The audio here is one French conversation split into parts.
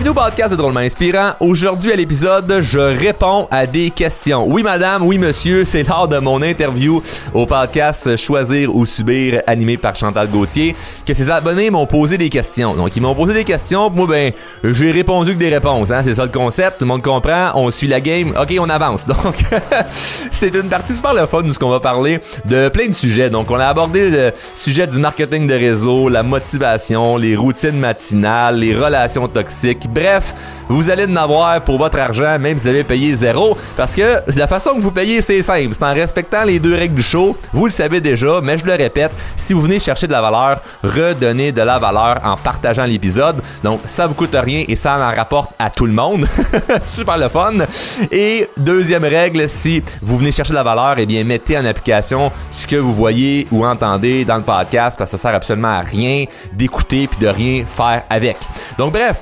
Bienvenue au podcast de Drôlement Inspirant. Aujourd'hui à l'épisode, je réponds à des questions. Oui madame, oui monsieur, c'est lors de mon interview au podcast Choisir ou Subir animé par Chantal Gauthier que ses abonnés m'ont posé des questions. Donc ils m'ont posé des questions, moi ben j'ai répondu que des réponses. Hein? C'est ça le concept, tout le monde comprend, on suit la game, ok on avance. Donc c'est une partie super le fun de ce qu'on va parler de plein de sujets. Donc on a abordé le sujet du marketing de réseau, la motivation, les routines matinales, les relations toxiques Bref, vous allez en avoir pour votre argent, même si vous avez payé zéro, parce que la façon que vous payez, c'est simple. C'est en respectant les deux règles du show. Vous le savez déjà, mais je le répète, si vous venez chercher de la valeur, redonnez de la valeur en partageant l'épisode. Donc, ça vous coûte rien et ça en rapporte à tout le monde. Super le fun. Et deuxième règle, si vous venez chercher de la valeur, eh bien, mettez en application ce que vous voyez ou entendez dans le podcast parce que ça sert absolument à rien d'écouter puis de rien faire avec. Donc, bref,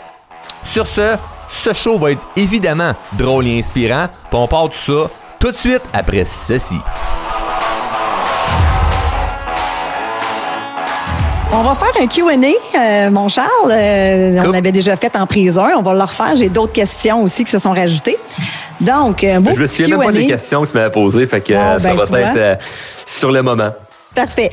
sur ce, ce show va être évidemment drôle et inspirant. Puis on part tout ça tout de suite après ceci. On va faire un Q&A, euh, mon Charles. Euh, on l'avait déjà fait en prison. On va le refaire. J'ai d'autres questions aussi qui se sont rajoutées. Donc, euh, Je me souviens même pas des questions que tu m'avais posées, fait que ça ben, va être sur le moment. Parfait.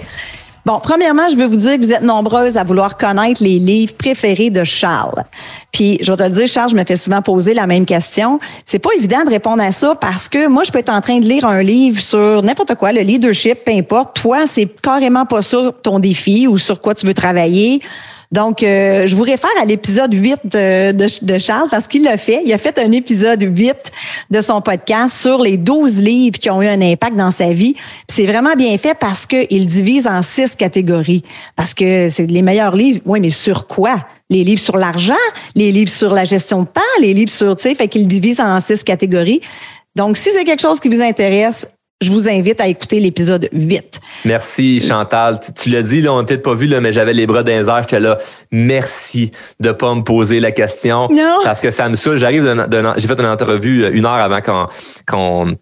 Bon, premièrement, je veux vous dire que vous êtes nombreuses à vouloir connaître les livres préférés de Charles. Puis, je vais te le dire, Charles, je me fais souvent poser la même question. C'est pas évident de répondre à ça parce que moi, je peux être en train de lire un livre sur n'importe quoi, le leadership, peu importe. Toi, c'est carrément pas sur ton défi ou sur quoi tu veux travailler. Donc, euh, je vous réfère à l'épisode 8 de, de, Charles parce qu'il l'a fait. Il a fait un épisode 8 de son podcast sur les 12 livres qui ont eu un impact dans sa vie. C'est vraiment bien fait parce qu'il divise en six catégories. Parce que c'est les meilleurs livres. Oui, mais sur quoi? les livres sur l'argent, les livres sur la gestion de temps, les livres sur, tu sais, fait qu'il divise en six catégories. Donc, si c'est quelque chose qui vous intéresse, je vous invite à écouter l'épisode 8. Merci Chantal. Tu, l'as dit, là, on n'a peut-être pas vu, là, mais j'avais les bras d'un air, j'étais là. Merci de pas me poser la question. Non. Parce que ça me saoule. J'arrive j'ai fait une entrevue une heure avant qu'on,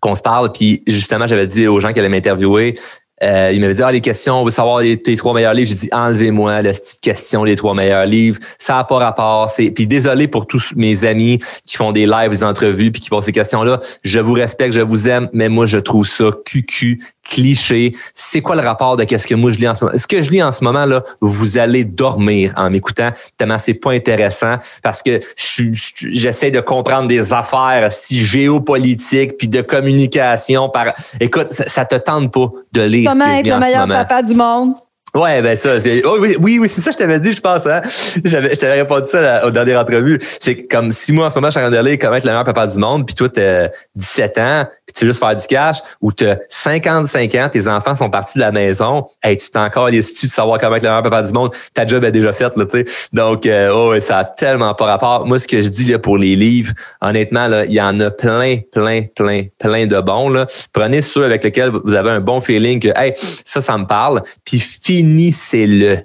qu'on, se parle, puis justement, j'avais dit aux gens qui allaient m'interviewer, euh, il m'avait dit, ah, les questions, on veut savoir les, trois meilleurs livres. J'ai dit, enlevez-moi la petite question, les trois meilleurs livres. Ça n'a pas rapport. C'est... Puis désolé pour tous mes amis qui font des lives, des entrevues, puis qui posent ces questions-là. Je vous respecte, je vous aime, mais moi, je trouve ça cucu, cliché. C'est quoi le rapport de qu'est-ce que moi je lis en ce moment? Ce que je lis en ce moment, là, vous allez dormir en m'écoutant, tellement c'est pas intéressant parce que j'essaie de comprendre des affaires si géopolitiques puis de communication par, écoute, ça, ça te tente pas de lire Comment être le meilleur papa du monde? Ouais, ben ça, c'est. Oh, oui, oui, oui c'est ça que je t'avais dit, je pense, hein. J'avais, je t'avais répondu ça au dernier entrevue. C'est comme si moi, en ce moment, je suis en train comment être le meilleur papa du monde, puis toi, t'as 17 ans, puis tu veux juste faire du cash, ou t'as 55 ans, tes enfants sont partis de la maison, hey, tu t'es encore les de savoir comment être le meilleur papa du monde, ta job est déjà faite, là, tu sais. Donc, euh, oh, ça a tellement pas rapport. Moi, ce que je dis, là, pour les livres, honnêtement, là, il y en a plein, plein, plein, plein de bons, là. Prenez ceux avec lesquels vous avez un bon feeling que, hey, ça, ça me parle, puis finissez-le.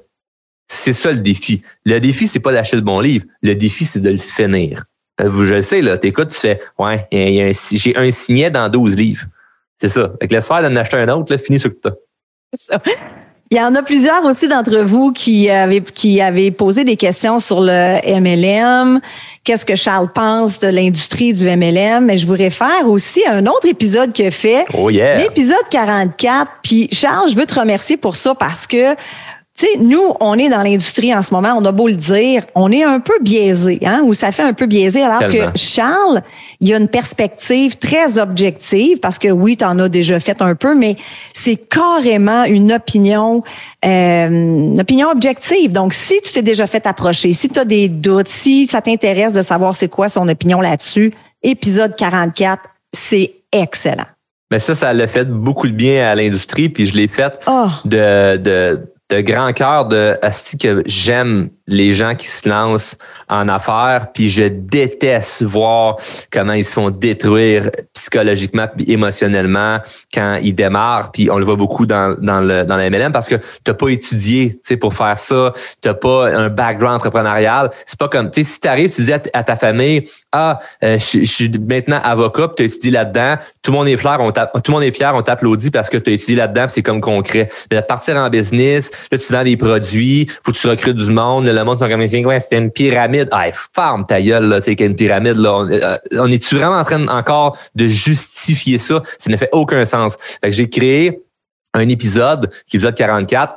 C'est ça le défi. Le défi, c'est pas d'acheter le bon livre. Le défi, c'est de le finir. Euh, je le sais, là, t'écoutes, tu fais, ouais, j'ai un signet dans 12 livres. C'est ça. Avec laisse faire d'en acheter un autre, là, finis ce que t'as. Il y en a plusieurs aussi d'entre vous qui avaient, qui avaient posé des questions sur le MLM. Qu'est-ce que Charles pense de l'industrie du MLM? Mais je vous réfère aussi à un autre épisode qu'il a fait. Oh yeah. L'épisode 44. Puis Charles, je veux te remercier pour ça parce que tu sais, nous, on est dans l'industrie en ce moment, on a beau le dire, on est un peu biaisé, hein, ou ça fait un peu biaisé, alors que Charles, il y a une perspective très objective, parce que oui, tu en as déjà fait un peu, mais c'est carrément une opinion, euh, une opinion objective. Donc, si tu t'es déjà fait approcher, si tu as des doutes, si ça t'intéresse de savoir c'est quoi son opinion là-dessus, épisode 44, c'est excellent. Mais ça, ça l'a fait beaucoup de bien à l'industrie, puis je l'ai fait oh. de, de de grand cœur de Asti que j'aime les gens qui se lancent en affaires, puis je déteste voir comment ils se font détruire psychologiquement puis émotionnellement quand ils démarrent, puis on le voit beaucoup dans, dans le dans la MLM parce que t'as pas étudié, pour faire ça, t'as pas un background entrepreneurial. C'est pas comme, tu sais, si t'arrives, tu dis à, ta famille, ah, euh, je, suis maintenant avocat, tu as étudié là-dedans, tout le monde est fier, on tout le monde est fier, on t'applaudit parce que tu as étudié là-dedans, c'est comme concret. Mais partir en business, là, tu vends des produits, faut que tu recrutes du monde, le monde sont comme, ouais, c'est une pyramide? Ah, ferme ta gueule, là, c'est une pyramide, là. On, euh, on est-tu vraiment en train encore de justifier ça? Ça ne fait aucun sens. Fait que j'ai créé un épisode, l'épisode 44,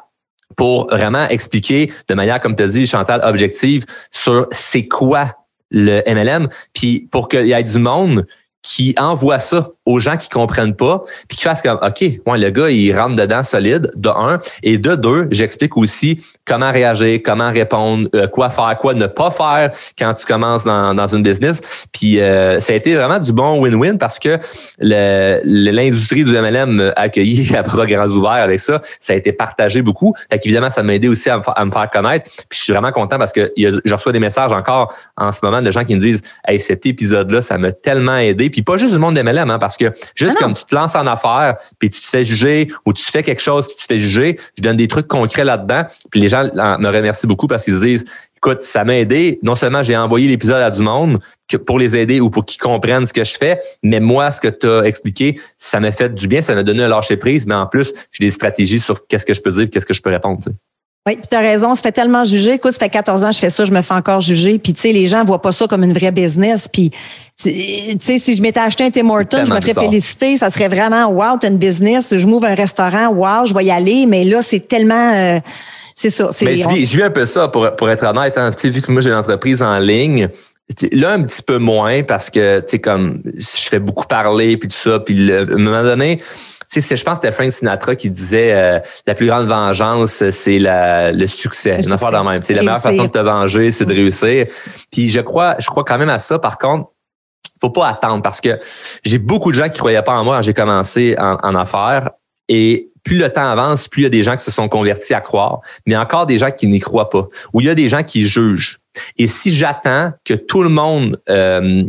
pour vraiment expliquer de manière, comme tu as dit, Chantal, objective, sur c'est quoi le MLM, puis pour qu'il y ait du monde qui envoie ça aux gens qui comprennent pas, puis qui fassent comme OK, ouais, le gars, il rentre dedans solide, de un. Et de deux, j'explique aussi comment réagir, comment répondre, euh, quoi faire, quoi ne pas faire quand tu commences dans, dans une business. Puis euh, ça a été vraiment du bon win-win parce que l'industrie du MLM accueilli à bras grands ouverts avec ça, ça a été partagé beaucoup. Fait qu'évidemment, ça m'a aidé aussi à me, faire connaître. Puis je suis vraiment content parce que a, je reçois des messages encore en ce moment de gens qui me disent Hey, cet épisode-là, ça m'a tellement aidé. Puis pas juste du monde de MLM, hein, parce que juste ah comme tu te lances en affaires, puis tu te fais juger ou tu fais quelque chose qui te fait juger, je donne des trucs concrets là-dedans. Puis les gens me remercient beaucoup parce qu'ils se disent écoute, ça m'a aidé. Non seulement j'ai envoyé l'épisode à du monde pour les aider ou pour qu'ils comprennent ce que je fais, mais moi, ce que tu as expliqué, ça m'a fait du bien, ça m'a donné un lâcher prise, mais en plus, j'ai des stratégies sur qu'est-ce que je peux dire, qu'est-ce que je peux répondre. Oui, puis tu as raison, ça fait tellement juger. Écoute, ça fait 14 ans que je fais ça, je me fais encore juger. Puis, tu sais, les gens voient pas ça comme une vraie business. Puis, tu sais, si je m'étais acheté un Tim Hortons, je me ferais féliciter. Ça serait vraiment, wow, t'as une business. Je m'ouvre un restaurant, wow, je vais y aller. Mais là, c'est tellement... Euh, c'est ça. Mais je vis, un peu ça, pour, pour être honnête. Hein. Vu que moi, j'ai une entreprise en ligne, Là, un petit peu moins parce que, tu sais, comme, je fais beaucoup parler puis tout ça. Puis, à un moment donné, tu sais, je pense que c'était Frank Sinatra qui disait euh, la plus grande vengeance, c'est le succès. Une affaire même. La meilleure façon de te venger, c'est de réussir. Puis je crois, je crois quand même à ça. Par contre, faut pas attendre parce que j'ai beaucoup de gens qui croyaient pas en moi quand j'ai commencé en, en affaires. Et plus le temps avance, plus il y a des gens qui se sont convertis à croire, mais encore des gens qui n'y croient pas. Ou il y a des gens qui jugent. Et si j'attends que tout le monde euh,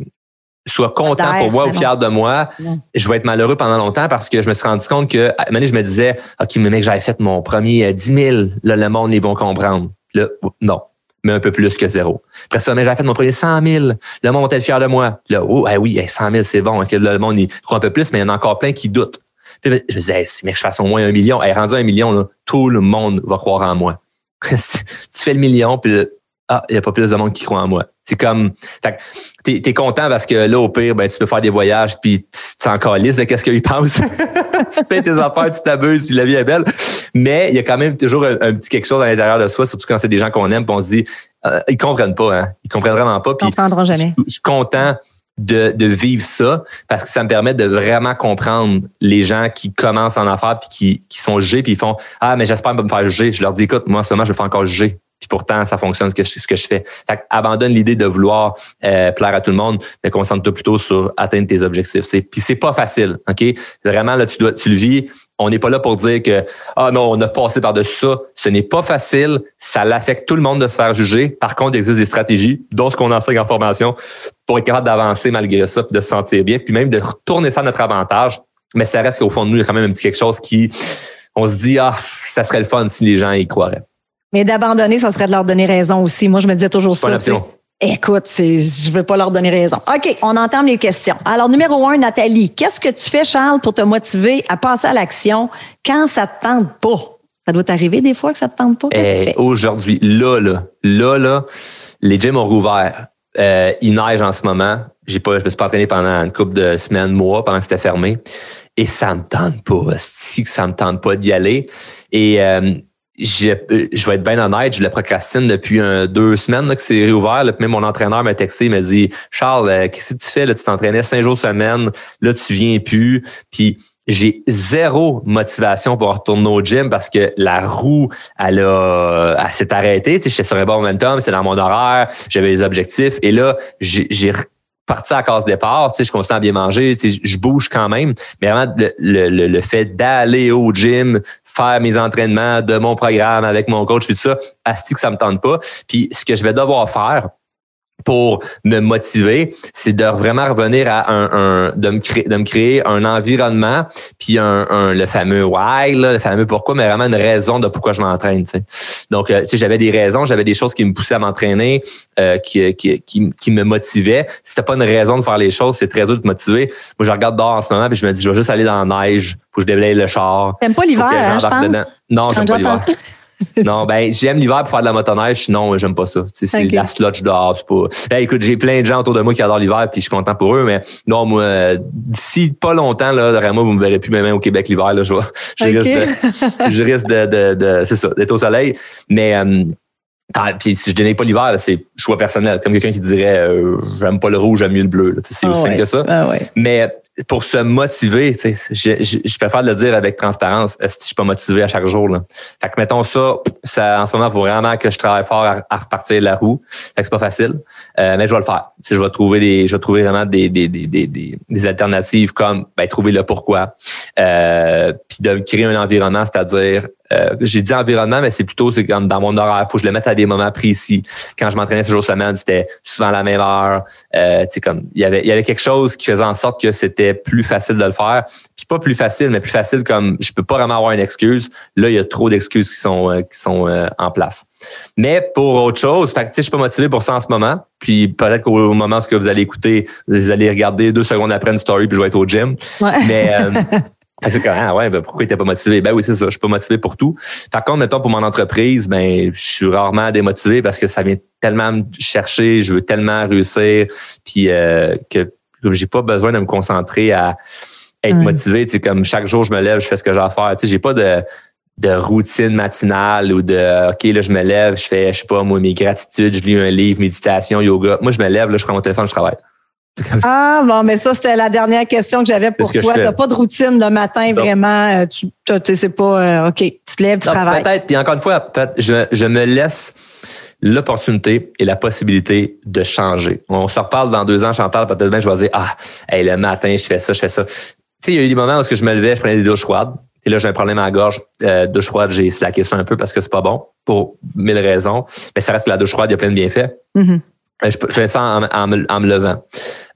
soit content pour moi ou fier de moi, je vais être malheureux pendant longtemps parce que je me suis rendu compte que, à un moment je me disais, OK, mais mec, j'avais fait mon premier 10 euh, 000, là, le monde, ils vont comprendre. Là, non, mais un peu plus que zéro. Après ça, mais j'avais fait mon premier 100 000, le monde va être fier de moi. Là, oh, ah oui, 100 000, c'est bon. le monde, il croit un peu plus, mais il y en a encore plein qui doutent. Puis, je me disais, si mec, je fasse au moins un million, hey, rendu un million, là, tout le monde va croire en moi. tu fais le million, puis ah, il n'y a pas plus de monde qui croit en moi. C'est comme, t'es es content parce que là, au pire, ben, tu peux faire des voyages, puis tu encore lisse de qu'est-ce qu'ils pensent. tu payes tes affaires, tu t'abuses, puis la vie est belle. Mais il y a quand même toujours un, petit quelque chose à l'intérieur de soi, surtout quand c'est des gens qu'on aime, puis on se dit, euh, ils comprennent pas, hein. Ils comprennent vraiment pas. Puis, ils comprendront jamais. Je suis content de, de, vivre ça parce que ça me permet de vraiment comprendre les gens qui commencent en affaires puis qui, qui sont jugés puis ils font ah mais j'espère pas me faire juger je leur dis écoute moi en ce moment je vais faire encore juger puis pourtant, ça fonctionne ce que, je fais. Fait abandonne l'idée de vouloir euh, plaire à tout le monde, mais concentre-toi plutôt sur atteindre tes objectifs. C'est, puis c'est pas facile, OK? Vraiment, là, tu dois, tu le vis. On n'est pas là pour dire que ah non, on a passé par-dessus ça. Ce n'est pas facile. Ça l'affecte tout le monde de se faire juger. Par contre, il existe des stratégies, dont ce qu'on enseigne en formation, pour être capable d'avancer malgré ça, puis de se sentir bien, puis même de retourner ça à notre avantage. Mais ça reste qu'au fond de nous, il y a quand même un petit quelque chose qui, on se dit, ah, ça serait le fun si les gens y croiraient. Mais d'abandonner, ça serait de leur donner raison aussi. Moi, je me disais toujours ça. Écoute, je ne veux pas leur donner raison. OK, on entend les questions. Alors, numéro un, Nathalie, qu'est-ce que tu fais, Charles, pour te motiver à passer à l'action quand ça ne te tente pas? Ça doit t'arriver des fois que ça ne te tente pas? Qu'est-ce que tu eh, fais? Aujourd'hui, là, là, là, là, les gyms ont rouvert. Euh, il neige en ce moment. J'ai pas, je me suis pas entraîné pendant une couple de semaines, mois, pendant que c'était fermé. Et ça me tente pas. Si que ça me tente pas d'y aller. Et euh, je, je vais être bien honnête, je le procrastine depuis deux semaines là, que c'est réouvert. Là, même mon entraîneur m'a texté, il m'a dit Charles, euh, qu'est-ce que tu fais? Là, tu t'entraînais cinq jours semaine, là, tu viens plus. Puis j'ai zéro motivation pour retourner au gym parce que la roue, elle a, elle s'est arrêtée. Tu sais, j'étais sur un bon momentum, c'est dans mon horaire, j'avais les objectifs. Et là, j'ai parti à case départ, tu sais, je continue à bien manger, tu sais, je bouge quand même, mais vraiment le, le, le fait d'aller au gym, faire mes entraînements de mon programme avec mon coach, puis tout ça, asti que ça me tente pas. Puis ce que je vais devoir faire, pour me motiver, c'est de vraiment revenir à un, de me créer de me créer un environnement puis un, le fameux why le fameux pourquoi mais vraiment une raison de pourquoi je m'entraîne donc euh, tu sais j'avais des raisons j'avais des choses qui me poussaient à m'entraîner euh, qui, qui, qui, me motivaient. Si c'était pas une raison de faire les choses c'est très dur de te motiver. Moi je regarde dehors en ce moment puis je me dis je vais juste aller dans la neige faut que je déblaye le char t'aimes pas l'hiver hein, je pense? non j'aime pas l'hiver non, ben j'aime l'hiver pour faire de la motoneige. Non, j'aime pas ça. C'est de la sludge dehors. Pas. Ben, écoute, j'ai plein de gens autour de moi qui adorent l'hiver, puis je suis content pour eux. Mais non, moi, d'ici pas longtemps, là, vraiment, vous me verrez plus même au Québec l'hiver. Là, je, je risque de, je risque de, de, c'est ça, d'être au soleil. Mais euh, puis si je dénigre pas l'hiver, c'est choix personnel. Comme quelqu'un qui dirait euh, j'aime pas le rouge, j'aime mieux le bleu. C'est aussi ah simple que ça. Ah Mais pour se motiver, je, je, je, préfère le dire avec transparence, que je suis pas motivé à chaque jour? Là? Fait que mettons ça, ça en ce moment, il faut vraiment que je travaille fort à, repartir la roue. Fait que c'est pas facile. Euh, mais je vais le faire. je vais trouver des. Je vais trouver vraiment des, des, des, des, des alternatives comme ben, trouver le pourquoi. Euh, puis de créer un environnement, c'est-à-dire euh, j'ai dit environnement, mais c'est plutôt c'est comme dans mon horaire. Faut que je le mette à des moments précis. Quand je m'entraînais ce jour semaine, c'était souvent à la même heure. Euh, comme il y avait il y avait quelque chose qui faisait en sorte que c'était plus facile de le faire. Puis pas plus facile, mais plus facile comme je peux pas vraiment avoir une excuse. Là, il y a trop d'excuses qui sont euh, qui sont euh, en place. Mais pour autre chose, fait que, je suis pas motivé pour ça en ce moment. Puis peut-être qu'au moment où vous allez écouter, vous allez regarder deux secondes après une story puis je vais être au gym. Mais c'est comme, ah ouais, ben pourquoi il était pas motivé? Ben oui, c'est ça, je suis pas motivé pour tout. Par contre, mettons, pour mon entreprise, ben, je suis rarement démotivé parce que ça vient tellement me chercher, je veux tellement réussir, puis euh, que j'ai pas besoin de me concentrer à être motivé. Tu sais, comme chaque jour, je me lève, je fais ce que j'ai à faire. Tu sais, j'ai pas de, de routine matinale ou de OK, là, je me lève, je fais, je sais pas, moi, mes gratitudes, je lis un livre, méditation, yoga. Moi, je me lève, là, je prends mon téléphone, je travaille. Ah, bon, mais ça, c'était la dernière question que j'avais pour toi. Tu n'as pas de routine le matin, vraiment. Euh, tu ne sais pas, euh, OK, tu te lèves, tu travailles. Peut-être, puis encore une fois, je, je me laisse l'opportunité et la possibilité de changer. On se reparle dans deux ans, Chantal, peut-être bien, je vais dire, ah, hey, le matin, je fais ça, je fais ça. Tu sais, il y a eu des moments où je me levais, je prenais des douches froides. Et là, j'ai un problème à la gorge. Euh, douche froide, j'ai slacké ça un peu parce que c'est pas bon pour mille raisons. Mais ça reste que la douche froide, il y a plein de bienfaits. Mm-hmm. Je, fais ça en, me, levant.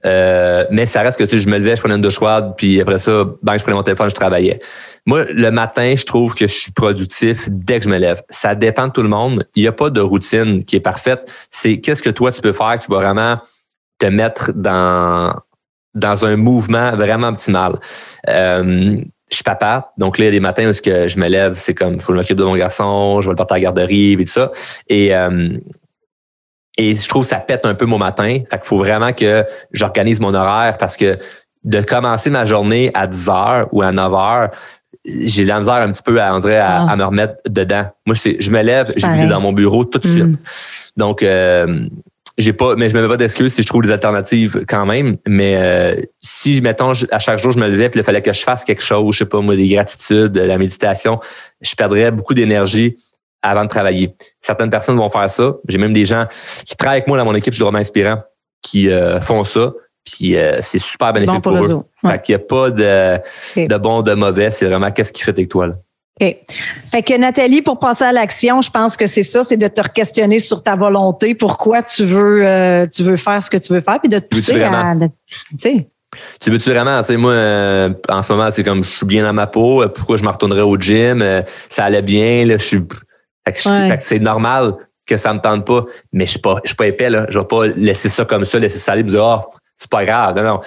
Euh, mais ça reste que tu sais, je me levais, je prenais une douche froide, puis après ça, ben, je prenais mon téléphone, je travaillais. Moi, le matin, je trouve que je suis productif dès que je me lève. Ça dépend de tout le monde. Il n'y a pas de routine qui est parfaite. C'est qu'est-ce que toi, tu peux faire qui va vraiment te mettre dans, dans un mouvement vraiment optimal. Euh, je suis papa, donc là, il y a des matins où que je me lève, c'est comme, faut que je m'occupe de mon garçon, je vais le porter à la garderie et tout ça. Et euh, et je trouve que ça pète un peu mon matin. Fait qu'il faut vraiment que j'organise mon horaire parce que de commencer ma journée à 10 heures ou à 9 heures, j'ai de la misère un petit peu à, dirait, à, ah. me remettre dedans. Moi, je me lève, j'ai mis dans mon bureau tout de suite. Mm. Donc, euh, j'ai pas, mais je me mets pas d'excuses si je trouve des alternatives quand même. Mais euh, si, mettons, à chaque jour, je me levais puis il fallait que je fasse quelque chose, je sais pas, moi, des gratitudes, de la méditation, je perdrais beaucoup d'énergie avant de travailler. Certaines personnes vont faire ça. J'ai même des gens qui travaillent avec moi dans mon équipe, je suis vraiment inspirant, qui euh, font ça. Puis euh, c'est super bénéfique pour, eux. Fait qu'il n'y a pas de, de bon, de mauvais. C'est vraiment qu'est-ce qui fait avec toi. Là. Fait que Nathalie, pour passer à l'action, je pense que c'est ça, c'est de te questionner sur ta volonté, pourquoi tu veux, euh, tu veux faire ce que tu veux faire, puis de te pousser à. Tu veux-tu vraiment, tu sais, moi, en ce moment, c'est comme je suis bien dans ma peau, pourquoi je me retournerais au gym, ça allait bien, là, je suis fait que, c'est normal que ça me tente pas, mais je suis pas, je suis pas épais, là. Je vais pas laisser ça comme ça, laisser ça aller, dire, oh, c'est pas grave. Non, non.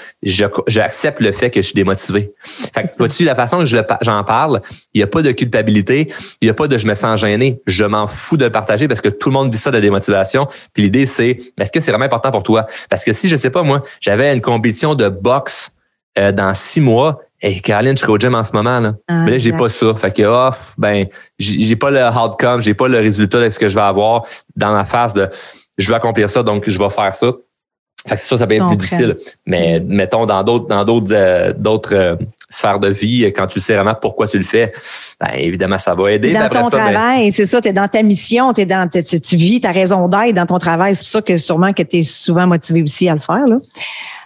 J'accepte le fait que je suis démotivé. Fait que, vois-tu, la façon que j'en parle, il n'y a pas de culpabilité, il n'y a pas de je me sens gêné. Je m'en fous de le partager parce que tout le monde vit ça de démotivation. Puis l'idée, c'est, est-ce que c'est vraiment important pour toi? Parce que si, je sais pas, moi, j'avais une compétition de boxe euh, dans six mois, Hey, Caroline, je serai au gym en ce moment, là. Ah, mais là, j'ai pas ça. Fait que, oh, ben, j'ai pas le outcome, j'ai pas le résultat de ce que je vais avoir dans ma phase de je veux accomplir ça, donc je vais faire ça. Fait que ça, ça peut être plus difficile. Mais mm. mettons, dans d'autres, dans d'autres, euh, d'autres euh, sphères de vie, quand tu sais vraiment pourquoi tu le fais, ben, évidemment, ça va aider. Dans ton ben, travail, c'est ça, tu es dans ta mission, es dans, tu vis ta raison d'être dans ton travail. C'est pour ça que sûrement que tu es souvent motivé aussi à le faire. Là.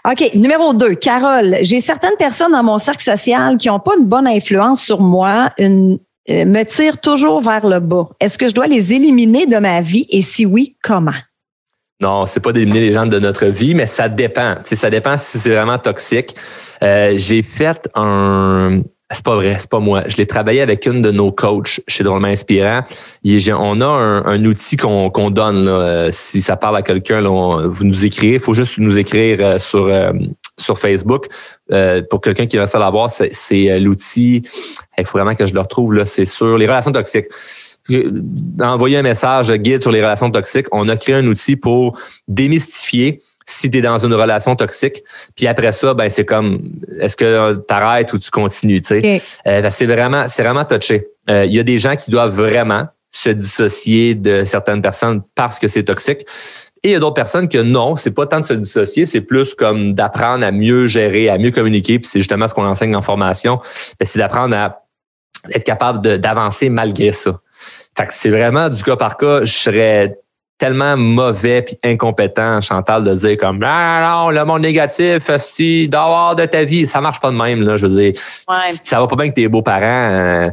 OK. Numéro deux, Carole. J'ai certaines personnes dans mon cercle social qui n'ont pas une bonne influence sur moi, euh, me tirent toujours vers le bas. Est-ce que je dois les éliminer de ma vie? Et si oui, comment? Non, c'est pas d'éliminer les gens de notre vie, mais ça dépend. ça dépend si c'est vraiment toxique. Euh, j'ai fait un, c'est pas vrai, c'est pas moi. Je l'ai travaillé avec une de nos coachs chez Drôlement Inspirant. On a un, outil qu'on donne. Là. Euh, si ça parle à quelqu'un, vous nous écrivez. Il faut juste nous écrire euh, sur, euh, sur Facebook. pour quelqu'un qui va ça l'avoir, c'est l'outil. Il faut vraiment que je le retrouve. là. C'est sur les relations toxiques. envoyer un message guide sur les relations toxiques. On a créé un outil pour démystifier si tu es dans une relation toxique. Puis après ça, ben c'est comme est-ce que tu arrêtes ou tu continues, tu sais? Euh, c'est vraiment c'est vraiment touché. Euh, il y a des gens qui doivent vraiment se dissocier de certaines personnes parce que c'est toxique. Et il y a d'autres personnes que non, c'est pas tant de se dissocier, c'est plus comme d'apprendre à mieux gérer, à mieux communiquer. Puis c'est justement ce qu'on enseigne en formation, ben, c'est d'apprendre à être capable d'avancer malgré ça. Fait que c'est vraiment du cas par cas. Je serais tellement mauvais puis incompétent, Chantal, de dire comme ah, non, le monde négatif, si dehors de ta vie, ça marche pas de même. Là, je veux dire, ça va pas bien que tes beaux-parents. Euh,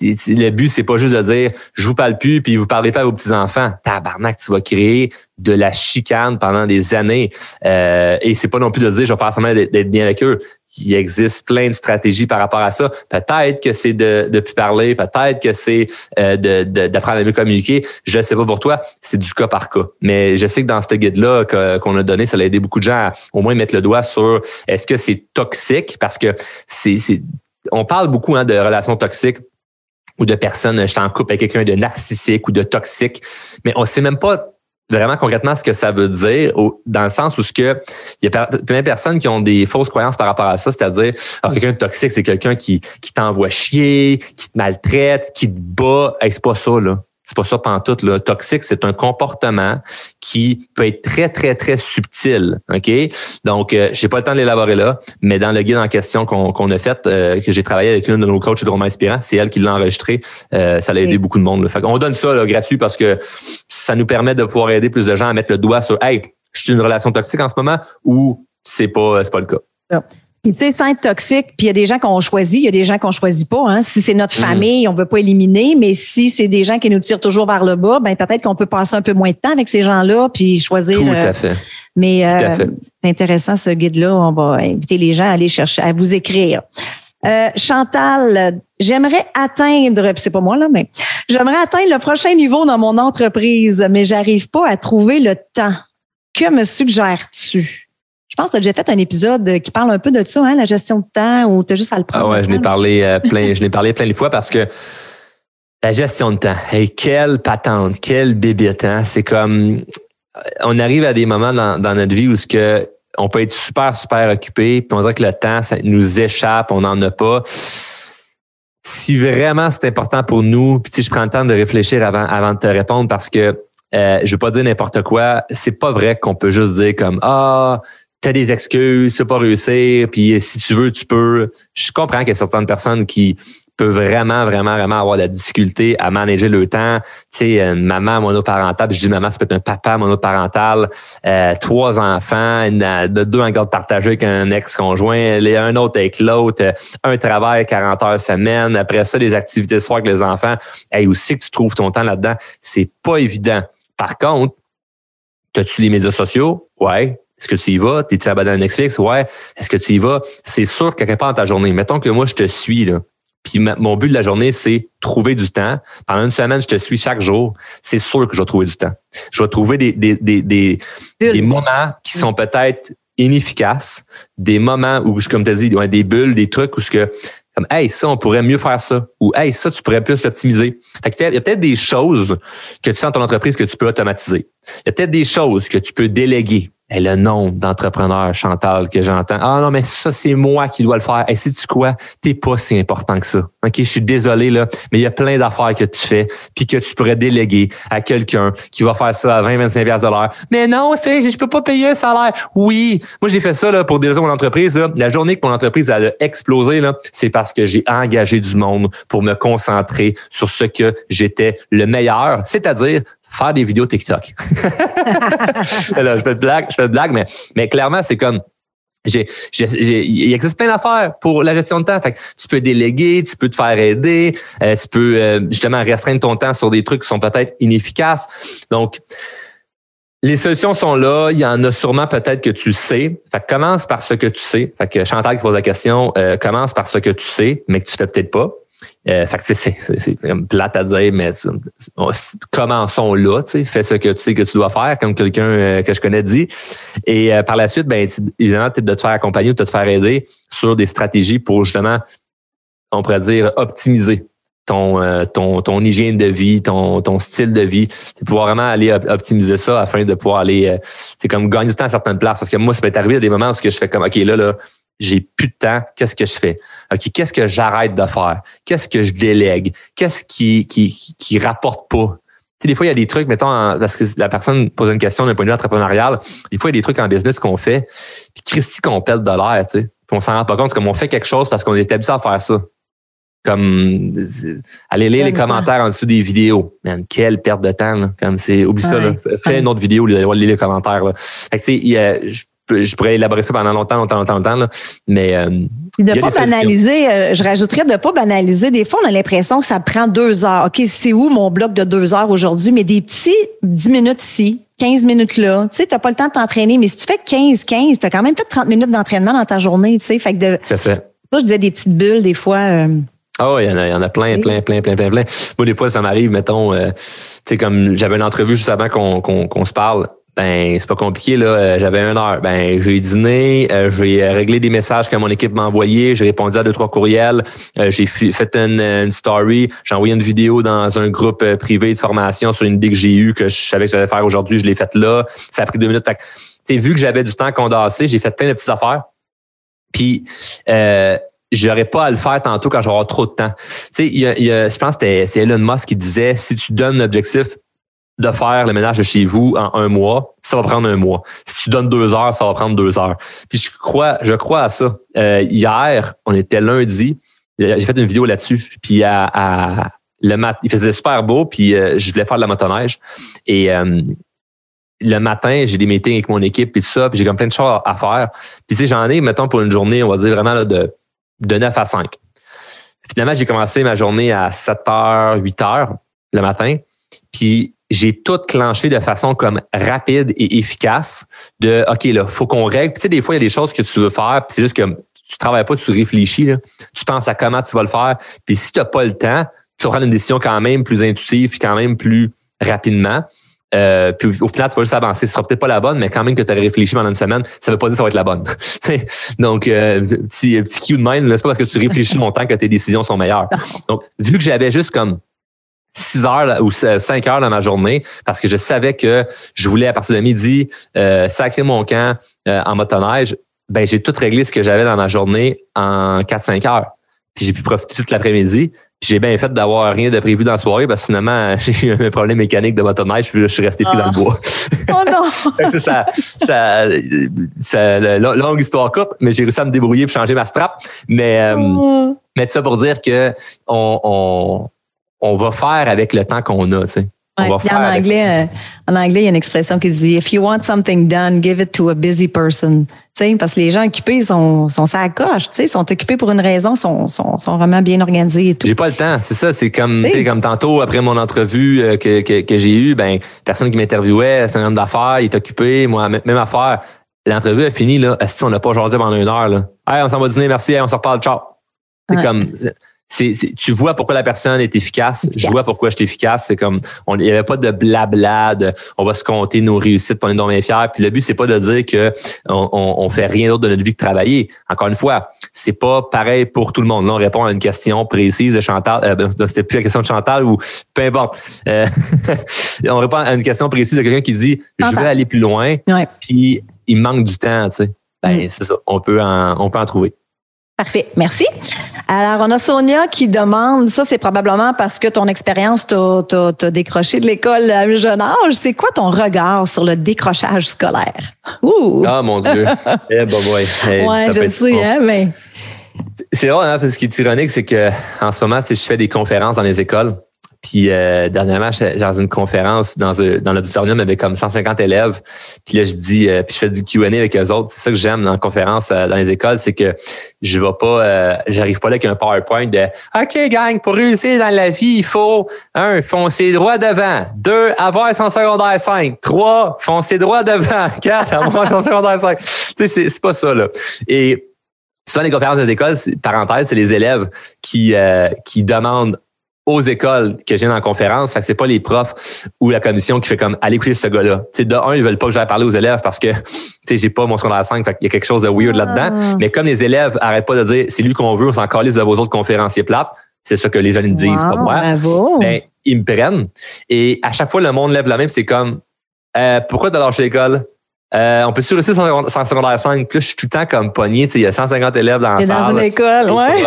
le but, c'est pas juste de dire je vous parle plus puis vous parlez pas à vos petits-enfants. Tabarnak, tu vas créer de la chicane pendant des années. Euh, et c'est pas non plus de dire je vais faire semblant d'être bien avec eux il existe plein de stratégies par rapport à ça. Peut-être que c'est de ne plus parler, peut-être que c'est euh, d'apprendre à mieux communiquer. Je ne sais pas pour toi, c'est du cas par cas. Mais je sais que dans ce guide-là qu'on a donné, ça a aidé beaucoup de gens à au moins mettre le doigt sur est-ce que c'est toxique? Parce que c'est on parle beaucoup hein, de relations toxiques ou de personnes, je en couple avec quelqu'un de narcissique ou de toxique, mais on sait même pas vraiment concrètement ce que ça veut dire, dans le sens où ce que il y a plein de personnes qui ont des fausses croyances par rapport à ça, c'est-à-dire quelqu'un de toxique, c'est quelqu'un qui, qui t'envoie chier, qui te maltraite, qui te bat. c'est pas ça, là. C'est pas ça pantoute. Là. Toxique, c'est un comportement qui peut être très, très, très subtil. OK? Donc, euh, j'ai pas le temps de l'élaborer là, mais dans le guide en question qu'on a fait, euh, que j'ai travaillé avec l'une de nos coachs de Romain Inspirant, c'est elle qui l'a enregistré. Euh, ça l'a aidé beaucoup de monde. Là. Fait on donne ça là, gratuit parce que ça nous permet de pouvoir aider plus de gens à mettre le doigt sur Hey, je suis une relation toxique en ce moment ou c'est pas, c'est pas le cas. Puis tu sais, sans être toxique, puis il y a des gens qu'on choisit, il y a des gens qu'on choisit pas. Hein. Si c'est notre mm. famille, on veut pas éliminer, mais si c'est des gens qui nous tirent toujours vers le bas, ben peut-être qu'on peut passer un peu moins de temps avec ces gens-là, puis choisir. Tout à euh, fait. Mais euh, c'est intéressant ce guide-là. On va inviter les gens à aller chercher, à vous écrire. Euh, Chantal, j'aimerais atteindre, c'est pas moi là, mais j'aimerais atteindre le prochain niveau dans mon entreprise, mais j'arrive pas à trouver le temps. Que me suggères-tu? Je pense que tu as déjà fait un épisode qui parle un peu de ça, hein, la gestion de temps, ou tu as juste à le prendre. Ah ouais, je l'ai parlé euh, plein, je l'ai parlé plein de fois parce que la gestion de temps, et quelle patente, quelle bébé temps. C'est comme on arrive à des moments dans, notre vie où ce que on peut être super, super occupé, puis on dirait que le temps, ça nous échappe, on n'en a pas. Si vraiment c'est important pour nous, puis si je prends le temps de réfléchir avant, avant de te répondre parce que euh, je veux pas dire n'importe quoi. C'est pas vrai qu'on peut juste dire comme ah t'as des excuses, tu pas réussir, puis si tu veux, tu peux. Je comprends qu'il y a certaines personnes qui peuvent vraiment, vraiment, vraiment avoir de la difficulté à manager le temps. Tu sais, une maman monoparentale, je dis maman, ça peut être un papa monoparental, euh, trois enfants, de deux en garde partagée avec un ex-conjoint, un autre avec l'autre, un travail 40 heures semaine, après ça, des activités soir avec les enfants. Et aussi que tu trouves ton temps là-dedans, c'est pas évident. Par contre, as-tu les médias sociaux? Ouais. Est-ce que tu y vas? T'es-tu abonné à Netflix? Ouais. Est-ce que tu y vas? C'est sûr que quelque part dans ta journée. Mettons que moi, je te suis, là. Puis mon but de la journée, c'est trouver du temps. Pendant une semaine, je te suis chaque jour. C'est sûr que je vais trouver du temps. Je vais trouver des, des, des, des, des moments qui sont peut-être inefficaces, des moments où, comme tu as dit, des bulles, des trucs où ce que comme Hey, ça, on pourrait mieux faire ça. Ou Hey, ça, tu pourrais plus l'optimiser. il y a peut-être des choses que tu fais dans ton entreprise que tu peux automatiser. Il y a peut-être des choses que tu peux déléguer. Et le nom d'entrepreneur Chantal que j'entends. Ah non, mais ça, c'est moi qui dois le faire. Et si tu quoi? T'es pas si important que ça. OK, je suis désolé, là, mais il y a plein d'affaires que tu fais, puis que tu pourrais déléguer à quelqu'un qui va faire ça à 20, 25 de l'heure. Mais non, c'est, je peux pas payer un salaire. Oui. Moi, j'ai fait ça, là, pour développer mon entreprise, La journée que mon entreprise a explosé, là, c'est parce que j'ai engagé du monde pour me concentrer sur ce que j'étais le meilleur, c'est-à-dire faire des vidéos TikTok. je fais de blague, je fais de blague, mais, mais clairement, c'est comme j'ai, il existe plein d'affaires pour la gestion de temps. Fait tu peux déléguer, tu peux te faire aider, euh, tu peux euh, justement restreindre ton temps sur des trucs qui sont peut-être inefficaces. Donc, les solutions sont là. Il y en a sûrement peut-être que tu sais. Fait commence par ce que tu sais. Fait que Chantal qui pose la question, euh, commence par ce que tu sais, mais que tu fais peut-être pas. Euh, fait que c'est plate à dire, mais commençons là, fais ce que tu sais que tu dois faire, comme quelqu'un euh, que je connais dit. Et euh, par la suite, ben, évidemment, de te faire accompagner ou de te faire aider sur des stratégies pour justement, on pourrait dire, optimiser ton, ton, ton hygiène de vie, ton, ton style de vie, c'est pouvoir vraiment aller optimiser ça afin de pouvoir aller, c'est comme gagner du temps à certaines places. Parce que moi, ça m'est arrivé à des moments où je fais comme, OK, là, là, j'ai plus de temps, qu'est-ce que je fais? OK, qu'est-ce que j'arrête de faire? Qu'est-ce que je délègue? Qu'est-ce qui, qui, qui rapporte pas? Tu sais, des fois, il y a des trucs, mettons, parce que la personne pose une question d'un point de vue entrepreneurial. Des fois, il y a des trucs en business qu'on fait, puis Christy qu'on pète de l'air, tu sais. Puis on s'en rend pas compte, c'est comme on fait quelque chose parce qu'on est habitué à faire ça. Comme aller lire les commentaires en dessous des vidéos. Man, quelle perte de temps, là. Comme c'est. Oublie ça, là. Fais une autre vidéo, lire les commentaires. Là. Fait que, tu sais, il y a, je pourrais élaborer ça pendant longtemps, longtemps, longtemps, longtemps. Là. Mais euh, de pas banaliser, euh, je rajouterais de pas banaliser. Des fois, on a l'impression que ça prend deux heures. OK, c'est où mon bloc de deux heures aujourd'hui? Mais des petits dix minutes ici, 15 minutes là. Tu sais, t'as pas le temps de t'entraîner, mais si tu fais 15, 15, t'as quand même fait 30 minutes d'entraînement dans ta journée, tu sais. Fait que de. Ça fait. Ça, je disais des petites bulles, des fois. Euh, ah oh, il y en a, il y en a plein, plein, plein, plein, plein, plein. Moi, des fois, ça m'arrive, mettons, tu sais, comme j'avais une entrevue juste avant qu'on qu'on se parle ben c'est pas compliqué là. Euh, j'avais une heure. Ben j'ai dîné, euh, j'ai réglé des messages que mon équipe m'a envoyés, j'ai répondu à deux trois courriels, euh, j'ai fait une, story, j'ai envoyé une vidéo dans un groupe privé de formation sur une idée que j'ai eue que je savais que j'allais faire aujourd'hui, je l'ai faite là. Ça a pris deux minutes. Fait vu que j'avais du temps condensé, j'ai fait plein de petites affaires. Puis euh, j'aurais pas à le faire tantôt quand j'aurai trop de temps. Tu sais, je pense que c'était Elon Musk qui disait si tu donnes l'objectif de faire le ménage de chez vous en un mois, ça va prendre un mois. Si tu donnes deux heures, ça va prendre deux heures. Puis je crois, je crois à ça. Euh, hier, on était lundi, j'ai fait une vidéo là-dessus. Puis à, le mat, il faisait super beau, puis euh, je voulais faire de la motoneige. Et euh, le matin, j'ai des meetings avec mon équipe et tout ça, puis j'ai comme plein de choses à faire. Puis tu sais, j'en ai, mettons, pour une journée, on va dire vraiment là, de, de 9 à 5. Finalement, j'ai commencé ma journée à 7 h, 8 h le matin. Puis j'ai tout clenché de façon comme rapide et efficace de OK, là, faut qu'on règle. tu sais, des fois, il y a des choses que tu veux faire, puis c'est juste que tu travailles pas, tu réfléchis, là. tu penses à comment tu vas le faire. Puis si tu n'as pas le temps, tu auras une décision quand même plus intuitive et quand même plus rapidement. Euh, puis au final, tu vas juste avancer. Ce sera peut-être pas la bonne, mais quand même que tu as réfléchi pendant une semaine, ça veut pas dire que ça va être la bonne. Donc, euh, petit, petit cue de mind, c'est pas parce que tu réfléchis longtemps que tes décisions sont meilleures. Donc, vu que j'avais juste comme 6 heures ou 5 heures dans ma journée parce que je savais que je voulais à partir de midi euh, sacrer mon camp euh, en motoneige. Ben, j'ai tout réglé ce que j'avais dans ma journée en 4-5 heures. Puis j'ai pu profiter toute l'après-midi. Puis j'ai bien fait d'avoir rien de prévu dans la soirée parce que finalement, j'ai eu un problème mécanique de motoneige puis je suis resté pris dans le ah. bois. Oh non! c'est ça, ça, ça, longue histoire courte, mais j'ai réussi à me débrouiller pour changer ma strap. Mais, euh, oh. mais ça pour dire que on, on on va faire avec le temps qu'on a, tu sais. en, anglais, euh, en anglais, il y a une expression qui dit If you want something done, give it to a busy person. sais, parce que les gens occupés sont, sont ça coche, ils sont occupés pour une raison, sont, sont, sont vraiment bien organisés et tout. J'ai pas le temps, c'est ça. C'est comme, comme tantôt, après mon entrevue euh, que, que, que j'ai eue, ben, personne qui m'interviewait, c'est un homme d'affaires, il est occupé, moi, même affaire. L'entrevue est finie, là. Est-ce qu'on n'a pas aujourd'hui pendant une heure, là? Hey, on s'en va dîner, merci, on se reparle, ciao. C'est comme, c'est, tu vois pourquoi la personne est efficace. Je vois pourquoi je suis efficace. C'est comme, il n'y avait pas de blabla, de, on va se compter nos réussites pour les est fiers. Puis le but, c'est pas de dire que on, on, fait rien d'autre de notre vie que travailler. Encore une fois, c'est pas pareil pour tout le monde. Là, on répond à une question précise de Chantal. Euh, ben, c'était plus la question de Chantal ou peu importe. Euh, on répond à une question précise de quelqu'un qui dit, je veux aller plus loin. Puis il manque du temps, tu sais. Ben, mm. c'est ça. On peut on peut en trouver. Parfait, merci. Alors, on a Sonia qui demande, ça c'est probablement parce que ton expérience t'a décroché de l'école à un jeune âge. C'est quoi ton regard sur le décrochage scolaire? Ouh! Ah mon Dieu! eh ben ouais. Eh, ouais, je sais, hein, mais... C'est vrai, hein, parce ce qui est ironique, c'est que en ce moment, je fais des conférences dans les écoles. Puis euh, dernièrement, j'étais dans une conférence dans, un, dans l'auditorium avec comme 150 élèves. Puis là, je dis, euh, puis je fais du Q&A avec eux autres. C'est ça que j'aime dans la conférence euh, dans les écoles, c'est que je vais pas, euh, j'arrive pas là avec un PowerPoint de OK, gang, pour réussir dans la vie, il faut un, foncer droit devant. Deux, avoir son secondaire 5. Trois, foncer droit devant. Quatre, avoir son secondaire 5. Tu sais, c'est, pas ça, là. Et souvent, les conférences des écoles, parenthèse, c'est les élèves qui, qui demandent aux écoles que j'ai dans la conférence. Fait que c'est pas les profs ou la commission qui fait comme allez écouter ce gars-là. De un, ils veulent pas que j'aille parler aux élèves parce que j'ai pas mon secondaire 5, fait qu'il y a quelque chose de weird là-dedans. Ah. Mais comme les élèves arrêtent pas de dire c'est lui qu'on veut, on s'en calisse de vos autres conférenciers plates, C'est ça que les jeunes me disent, pas moi. Bravo. Ben, ils me prennent. Et à chaque fois, le monde lève la main, c'est comme euh, pourquoi t'as lâché l'école? Euh, on peut-tu rester sans secondaire 5? Puis là, je suis tout le temps comme pogné. Il y a 150 élèves dans la salle. dans l'école, ouais.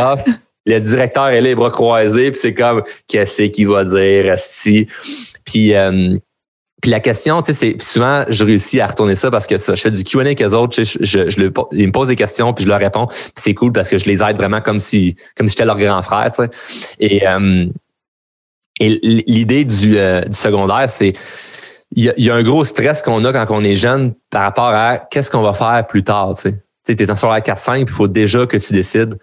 Le directeur est les bras croisés, puis c'est comme qu'est-ce qu'il va dire, asti? Puis euh, la question, tu sais, c'est souvent je réussis à retourner ça parce que ça, je fais du Q&A avec eux autres, je, je, je ils me posent des questions puis je leur réponds. C'est cool parce que je les aide vraiment comme si comme si j'étais leur grand frère, tu sais. Et euh, et l'idée du, euh, du secondaire, c'est il y, a, un gros stress qu'on a quand on est jeune par rapport à qu'est-ce qu'on va faire plus tard, tu sais. Tu es en secondaire 4-5, puis il faut déjà que tu décides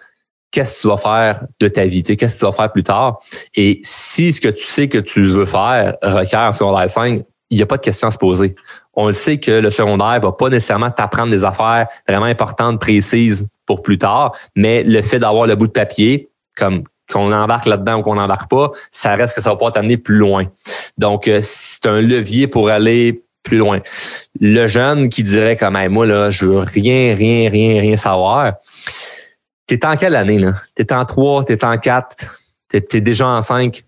qu'est-ce que tu vas faire de ta vie, qu'est-ce que tu vas faire plus tard. Et si ce que tu sais que tu veux faire requiert en secondaire 5, il n'y a pas de question à se poser. On le sait que le secondaire va pas nécessairement t'apprendre des affaires vraiment importantes, précises pour plus tard, mais le fait d'avoir le bout de papier, comme qu'on embarque là-dedans ou qu'on n'embarque pas, ça reste que ça va pas t'amener plus loin. Donc, euh, c'est un levier pour aller plus loin. Le jeune qui dirait comme Hey, moi, là, je veux rien, rien, rien, rien savoir. T'es en quelle année, là? T'es en 3, t'es en 4, t'es, t'es déjà en 5.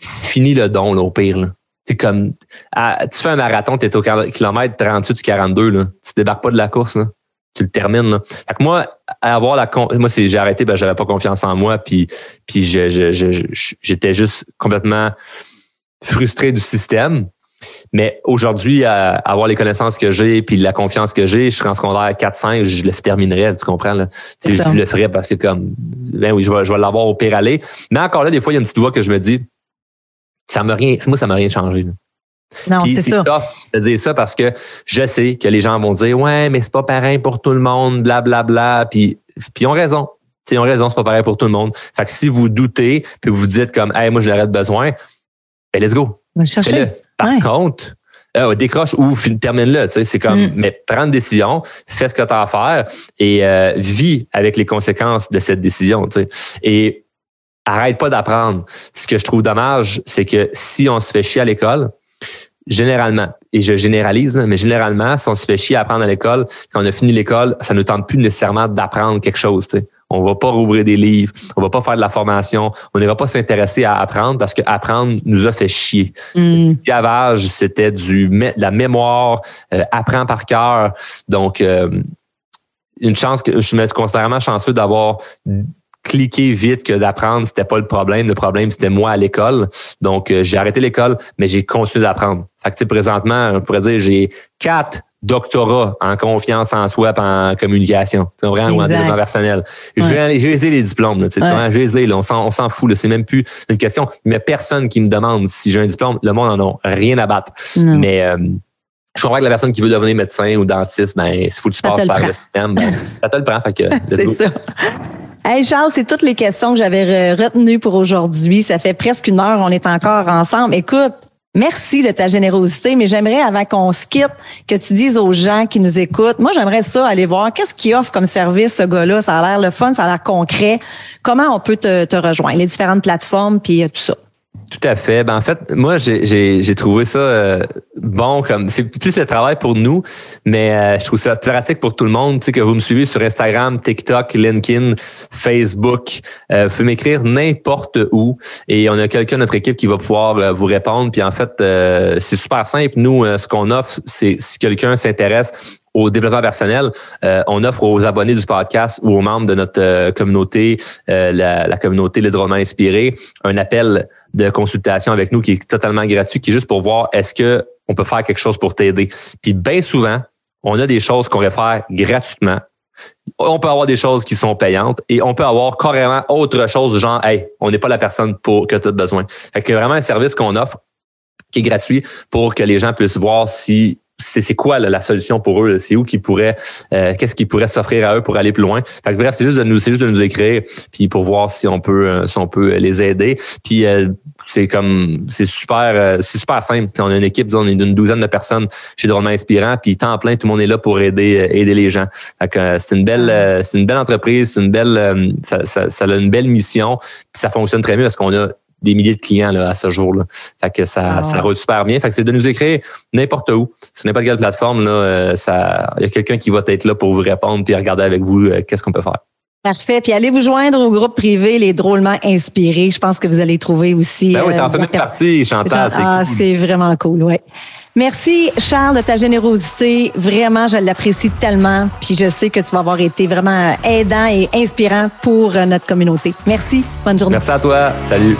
Fini le don, là, au pire, là. C'est comme, tu fais un marathon, t'es au kilomètre 38 du 42, là. Tu débarques pas de la course, là. Tu le termines, là. Fait que moi, avoir la moi, j'ai arrêté, ben, j'avais pas confiance en moi, puis, puis j'étais juste complètement frustré du système. Mais aujourd'hui, à avoir les connaissances que j'ai puis la confiance que j'ai, je serai en secondaire 4-5, je le terminerai, tu comprends? Là? Je le ferais parce que comme ben oui, je vais, je vais l'avoir au pire aller. Mais encore là, des fois, il y a une petite voix que je me dis, ça m'a rien, moi, ça m'a rien changé. là. Non, Puis c'est c'est ça. tough de dire ça parce que je sais que les gens vont dire Ouais, mais c'est pas pareil pour tout le monde, blablabla. Bla, bla. Puis, puis ils ont raison. Tu sais, Ils ont raison, c'est pas pareil pour tout le monde. Fait que si vous doutez, puis vous dites comme Hey, moi, je l'aurais besoin, ben let's go. Fais-le. Par Ouais. contre, euh, décroche ou termine-le. tu sais, C'est comme, Mm. mais prends une décision, fais ce que tu as à faire et euh, vis avec les conséquences de cette décision. tu sais. Et arrête pas d'apprendre. Ce que je trouve dommage, c'est que si on se fait chier à l'école, généralement, et je généralise, mais généralement, si on se fait chier à apprendre à l'école, quand on a fini l'école, ça ne tente plus nécessairement d'apprendre quelque chose. tu sais. On va pas rouvrir des livres, on va pas faire de la formation, on n'ira pas s'intéresser à apprendre parce que apprendre nous a fait chier. C'était Mm. du gavage, c'était du de la mémoire, euh, apprend par cœur. Donc, euh, une chance que je me considère vraiment chanceux d'avoir cliqué vite que d'apprendre, c'était pas le problème. Le problème, c'était moi à l'école. Donc, euh, j'ai arrêté l'école, mais j'ai continué d'apprendre. Fait que, présentement, on pourrait dire, j'ai quatre doctorats en confiance en soi et en communication. C'est vraiment ou en développement personnel. Ouais. J'ai j'ai les les diplômes. Là, tu sais, Ouais. vraiment, j'ai les, là, on s'en on s'en fout. C'est même plus une question. Mais personne qui me demande si j'ai un diplôme, le monde en a rien à battre. Non. Mais euh, je comprends que la personne qui veut devenir médecin ou dentiste, ben, il faut que tu Ça passes par prend. le système. Ben, ça te le prend. Fait que, C'est ça. Hey Charles, c'est toutes les questions que j'avais re- retenues pour aujourd'hui. Ça fait presque une heure, on est encore ensemble. Écoute, merci de ta générosité, mais j'aimerais, avant qu'on se quitte, que tu dises aux gens qui nous écoutent, moi j'aimerais ça, aller voir qu'est-ce qu'il offre comme service, ce gars-là. Ça a l'air le fun, ça a l'air concret. Comment on peut te, te rejoindre, les différentes plateformes, puis euh, tout ça? Tout à fait. Ben, en fait, moi, j'ai- trouvé ça euh, bon comme c'est plus le travail pour nous, mais euh, je trouve ça pratique pour tout le monde. Tu sais, que vous me suivez sur Instagram, TikTok, LinkedIn, Facebook. Euh, vous pouvez m'écrire n'importe où et on a quelqu'un de notre équipe qui va pouvoir euh, vous répondre. Puis en fait, euh, c'est super simple. Nous, euh, ce qu'on offre, c'est si quelqu'un s'intéresse au développement personnel, euh, on offre aux abonnés du podcast ou aux membres de notre euh, communauté, euh, la, communauté Le Drôlement Inspiré, un appel de consultation avec nous qui est totalement gratuit, qui est juste pour voir est-ce que on peut faire quelque chose pour t'aider. Puis bien souvent, on a des choses qu'on réfère gratuitement. On peut avoir des choses qui sont payantes et on peut avoir carrément autre chose genre, hey, on n'est pas la personne pour que tu as besoin. Fait que vraiment un service qu'on offre qui est gratuit pour que les gens puissent voir si c'est c'est quoi là, la solution pour eux, c'est où qu'ils pourraient, euh, qu'est-ce qu'ils pourraient s'offrir à eux pour aller plus loin? Fait que bref, c'est juste de nous, c'est juste de nous écrire, puis pour voir si on peut, euh, si on peut les aider. Puis euh, c'est comme, c'est super, euh, c'est super simple. On a une équipe, disons, on est d'une douzaine de personnes chez Drôlement Inspirant, puis temps plein, tout le monde est là pour aider, euh, aider les gens. Fait que euh, c'est une belle, euh, c'est une belle entreprise, c'est une belle, euh, ça, ça, ça a une belle mission, puis ça fonctionne très bien parce qu'on a des milliers de clients là, à ce jour-là. Fait que ça, Ah. ça roule super bien. Fait que c'est de nous écrire n'importe où, sur n'importe quelle plateforme. Là, euh, ça, il y a quelqu'un qui va être là pour vous répondre puis regarder avec vous euh, qu'est-ce qu'on peut faire. Parfait. Puis allez vous joindre au groupe privé Les Drôlement Inspirés. Je pense que vous allez trouver aussi. Ben oui, t'en fais même partie, Chantal. Ah, c'est vraiment cool, ouais. Merci, Charles, de ta générosité. Vraiment, je l'apprécie tellement. Puis je sais que tu vas avoir été vraiment aidant et inspirant pour notre communauté. Merci. Bonne journée. Merci à toi. Salut.